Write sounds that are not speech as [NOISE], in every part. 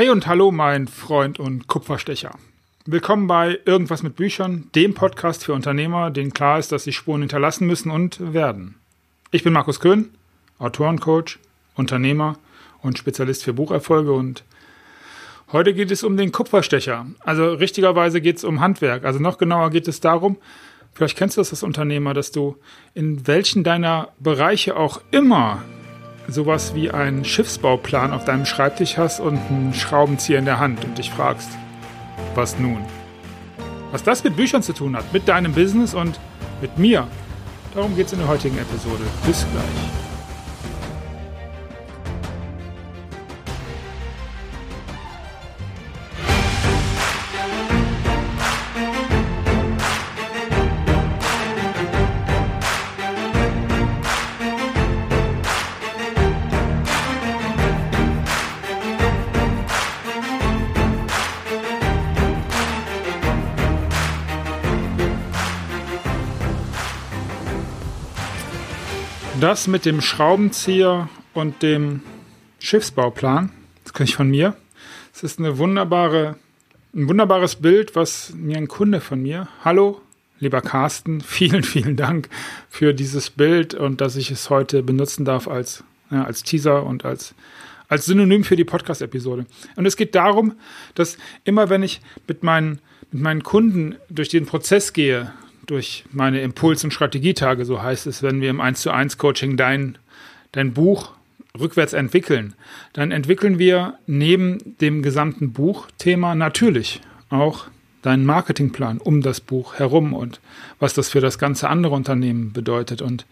Hey und hallo, mein Freund und Kupferstecher. Willkommen bei Irgendwas mit Büchern, dem Podcast für Unternehmer, denen klar ist, dass sie Spuren hinterlassen müssen und werden. Ich bin Markus Köhn, Autorencoach, Unternehmer und Spezialist für Bucherfolge und heute geht es um den Kupferstecher. Also richtigerweise geht es um Handwerk. Also noch genauer geht es darum, vielleicht kennst du das als Unternehmer, dass du in welchen deiner Bereiche auch immer sowas wie einen Schiffsbauplan auf deinem Schreibtisch hast und einen Schraubenzieher in der Hand und dich fragst, was nun? Was das mit Büchern zu tun hat, mit deinem Business und mit mir, darum geht es in der heutigen Episode. Bis gleich. Das mit dem Schraubenzieher und dem Schiffsbauplan, das kann ich von mir. Es ist eine wunderbare, ein wunderbares Bild, was mir ein Kunde von mir, hallo, lieber Carsten, [LAUGHS] vielen, vielen Dank für dieses Bild und dass ich es heute benutzen darf als, ja, als Teaser und als, als Synonym für die Podcast-Episode. Und es geht darum, dass immer wenn ich mit meinen, mit meinen Kunden durch den Prozess gehe, durch meine Impuls- und Strategietage, so heißt es, wenn wir im 1 zu 1 Coaching dein, dein Buch rückwärts entwickeln, dann entwickeln wir neben dem gesamten Buchthema natürlich auch deinen Marketingplan um das Buch herum und was das für das ganze andere Unternehmen bedeutet. Und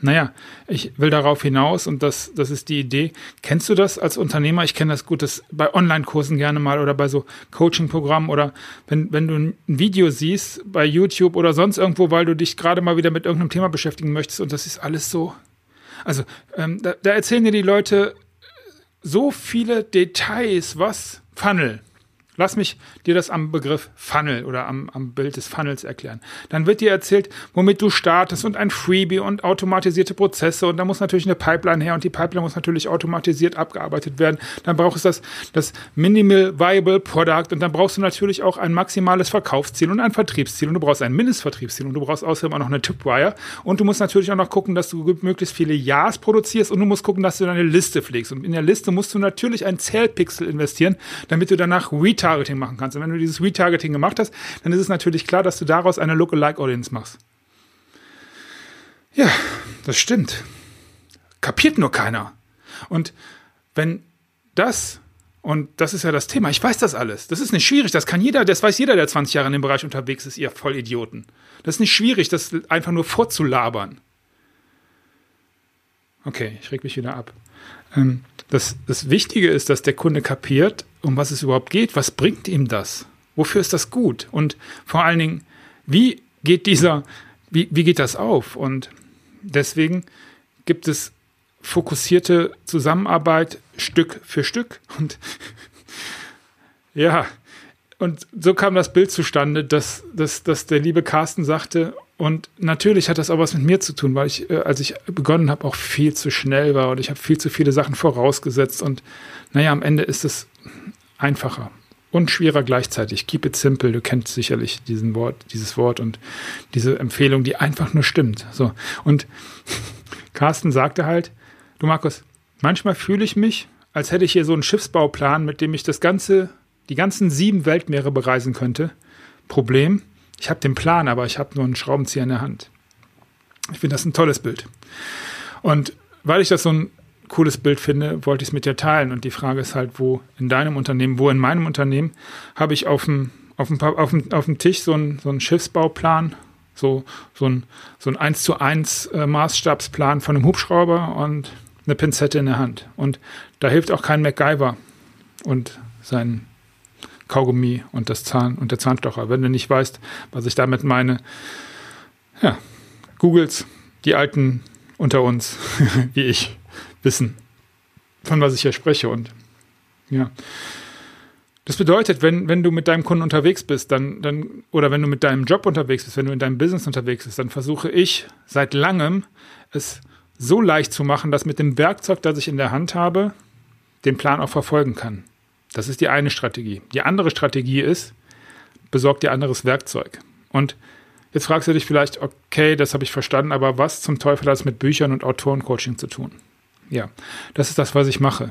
naja, ich will darauf hinaus und das, das ist die Idee. Kennst du das als Unternehmer? Ich kenne das gut, das bei Online-Kursen gerne mal oder bei so Coaching-Programmen oder wenn, wenn du ein Video siehst bei YouTube oder sonst irgendwo, weil du dich gerade mal wieder mit irgendeinem Thema beschäftigen möchtest und das ist alles so. Also, ähm, da, da erzählen dir die Leute so viele Details, was Funnel, Lass mich dir das am Begriff Funnel oder am, am Bild des Funnels erklären. Dann wird dir erzählt, womit du startest und ein Freebie und automatisierte Prozesse und da muss natürlich eine Pipeline her und die Pipeline muss natürlich automatisiert abgearbeitet werden. Dann brauchst du das, das Minimal Viable Product und dann brauchst du natürlich auch ein maximales Verkaufsziel und ein Vertriebsziel und du brauchst ein Mindestvertriebsziel und du brauchst außerdem auch noch eine Tipwire und du musst natürlich auch noch gucken, dass du möglichst viele Ja's produzierst und du musst gucken, dass du deine Liste pflegst und in der Liste musst du natürlich ein Zählpixel investieren, damit du danach Retarget Retargeting machen kannst. Und wenn du dieses Retargeting gemacht hast, dann ist es natürlich klar, dass du daraus eine Lookalike Audience machst. Ja, das stimmt. Kapiert nur keiner. Und wenn das, und das ist ja das Thema, ich weiß das alles, das ist nicht schwierig, das kann jeder, das weiß jeder, der 20 Jahre in dem Bereich unterwegs ist, ihr Vollidioten. Das ist nicht schwierig, das einfach nur vorzulabern. Okay, ich reg mich wieder ab. Ähm, das, das Wichtige ist, dass der Kunde kapiert, um was es überhaupt geht. Was bringt ihm das? Wofür ist das gut? Und vor allen Dingen, wie geht dieser, wie, wie geht das auf? Und deswegen gibt es fokussierte Zusammenarbeit Stück für Stück. Und [LAUGHS] ja, und so kam das Bild zustande, dass, dass, dass der liebe Carsten sagte, und natürlich hat das auch was mit mir zu tun, weil ich, äh, als ich begonnen habe, auch viel zu schnell war und ich habe viel zu viele Sachen vorausgesetzt. Und naja, am Ende ist es einfacher und schwerer gleichzeitig. Keep it simple. Du kennst sicherlich diesen Wort, dieses Wort und diese Empfehlung, die einfach nur stimmt. So. Und [LAUGHS] Carsten sagte halt, du Markus, manchmal fühle ich mich, als hätte ich hier so einen Schiffsbauplan, mit dem ich das ganze, die ganzen sieben Weltmeere bereisen könnte. Problem, ich habe den Plan, aber ich habe nur einen Schraubenzieher in der Hand. Ich finde das ein tolles Bild. Und weil ich das so ein cooles Bild finde, wollte ich es mit dir teilen. Und die Frage ist halt, wo in deinem Unternehmen, wo in meinem Unternehmen, habe ich auf dem, auf dem, auf dem, auf dem Tisch so einen, so einen Schiffsbauplan, so, so ein, so ein 1 zu 1 äh, Maßstabsplan von einem Hubschrauber und eine Pinzette in der Hand. Und da hilft auch kein MacGyver und sein Kaugummi und das Zahn und der Zahnstocher. Wenn du nicht weißt, was ich damit meine, ja, googles die Alten unter uns, [LAUGHS] wie ich, wissen, von was ich hier spreche. Und ja. Das bedeutet, wenn, wenn du mit deinem Kunden unterwegs bist, dann, dann, oder wenn du mit deinem Job unterwegs bist, wenn du in deinem Business unterwegs bist, dann versuche ich seit langem es so leicht zu machen, dass mit dem Werkzeug, das ich in der Hand habe, den Plan auch verfolgen kann Das ist die eine Strategie. Die andere Strategie ist, besorg dir anderes Werkzeug. Und jetzt fragst du dich vielleicht, okay, das habe ich verstanden, aber was zum Teufel hat es mit Büchern und Autorencoaching zu tun? Ja, das ist das, was ich mache.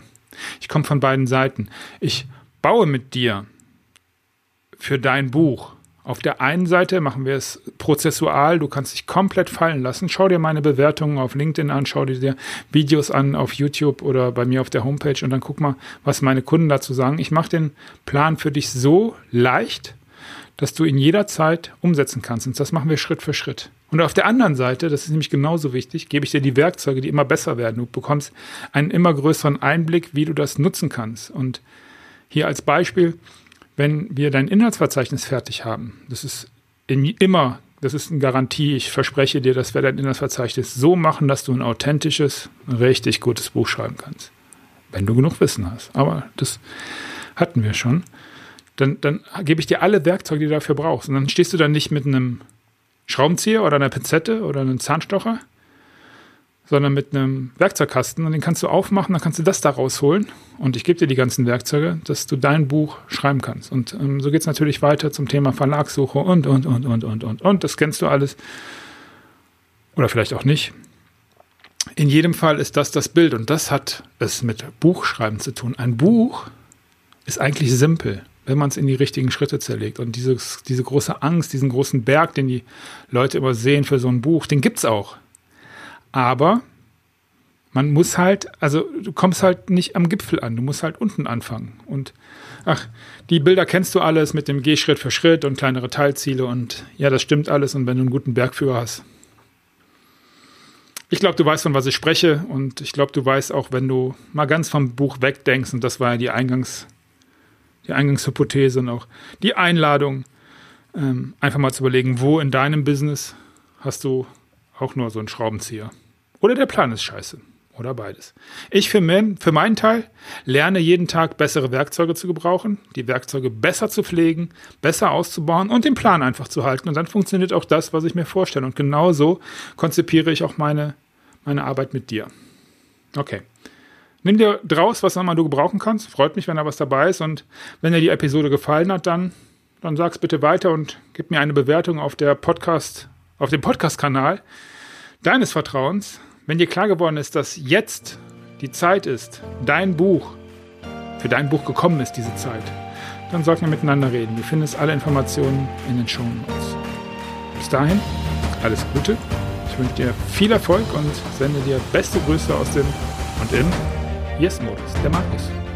Ich komme von beiden Seiten. Ich baue mit dir für dein Buch. Auf der einen Seite machen wir es prozessual, du kannst dich komplett fallen lassen. Schau dir meine Bewertungen auf LinkedIn an, schau dir Videos an auf YouTube oder bei mir auf der Homepage und dann guck mal, was meine Kunden dazu sagen. Ich mache den Plan für dich so leicht, dass du ihn jederzeit umsetzen kannst. Und das machen wir Schritt für Schritt. Und auf der anderen Seite, das ist nämlich genauso wichtig, gebe ich dir die Werkzeuge, die immer besser werden. Du bekommst einen immer größeren Einblick, wie du das nutzen kannst. Und hier als Beispiel, wenn wir dein Inhaltsverzeichnis fertig haben, das ist immer, das ist eine Garantie, ich verspreche dir, dass wir dein Inhaltsverzeichnis so machen, dass du ein authentisches, richtig gutes Buch schreiben kannst. Wenn du genug Wissen hast. Aber das hatten wir schon. Dann, dann gebe ich dir alle Werkzeuge, die du dafür brauchst. Und dann stehst du dann nicht mit einem Schraubenzieher oder einer Pinzette oder einem Zahnstocher, sondern mit einem Werkzeugkasten und den kannst du aufmachen, dann kannst du das da rausholen und ich gebe dir die ganzen Werkzeuge, dass du dein Buch schreiben kannst. Und ähm, so geht es natürlich weiter zum Thema Verlagssuche und, und, und, und, und, und, und. Das kennst du alles. Oder vielleicht auch nicht. In jedem Fall ist das das Bild und das hat es mit Buchschreiben zu tun. Ein Buch ist eigentlich simpel, wenn man es in die richtigen Schritte zerlegt. Und dieses, diese große Angst, diesen großen Berg, den die Leute immer sehen für so ein Buch, den gibt es auch. Aber man muss halt, also du kommst halt nicht am Gipfel an, du musst halt unten anfangen. Und ach, die Bilder kennst du alles mit dem Geh Schritt für Schritt und kleinere Teilziele und ja, das stimmt alles. Und wenn du einen guten Bergführer hast. Ich glaube, du weißt, von was ich spreche und ich glaube, du weißt auch, wenn du mal ganz vom Buch wegdenkst, und das war ja die Eingangs, die Eingangshypothese und auch die Einladung, ähm, einfach mal zu überlegen, wo in deinem Business hast du auch nur so ein Schraubenzieher. Oder der Plan ist scheiße. Oder beides. Ich für, mein, für meinen Teil lerne jeden Tag bessere Werkzeuge zu gebrauchen, die Werkzeuge besser zu pflegen, besser auszubauen und den Plan einfach zu halten. Und dann funktioniert auch das, was ich mir vorstelle. Und genau so konzipiere ich auch meine, meine Arbeit mit dir. Okay. Nimm dir draus, was immer du gebrauchen kannst. Freut mich, wenn da was dabei ist. Und wenn dir die Episode gefallen hat, dann, dann sag's bitte weiter und gib mir eine Bewertung auf der Podcast, auf dem Podcast-Kanal deines Vertrauens. Wenn dir klar geworden ist, dass jetzt die Zeit ist, dein Buch, für dein Buch gekommen ist, diese Zeit, dann sollten wir miteinander reden. Du findest alle Informationen in den Show Notes. Bis dahin, alles Gute. Ich wünsche dir viel Erfolg und sende dir beste Grüße aus dem und im Yes-Modus, der Markus.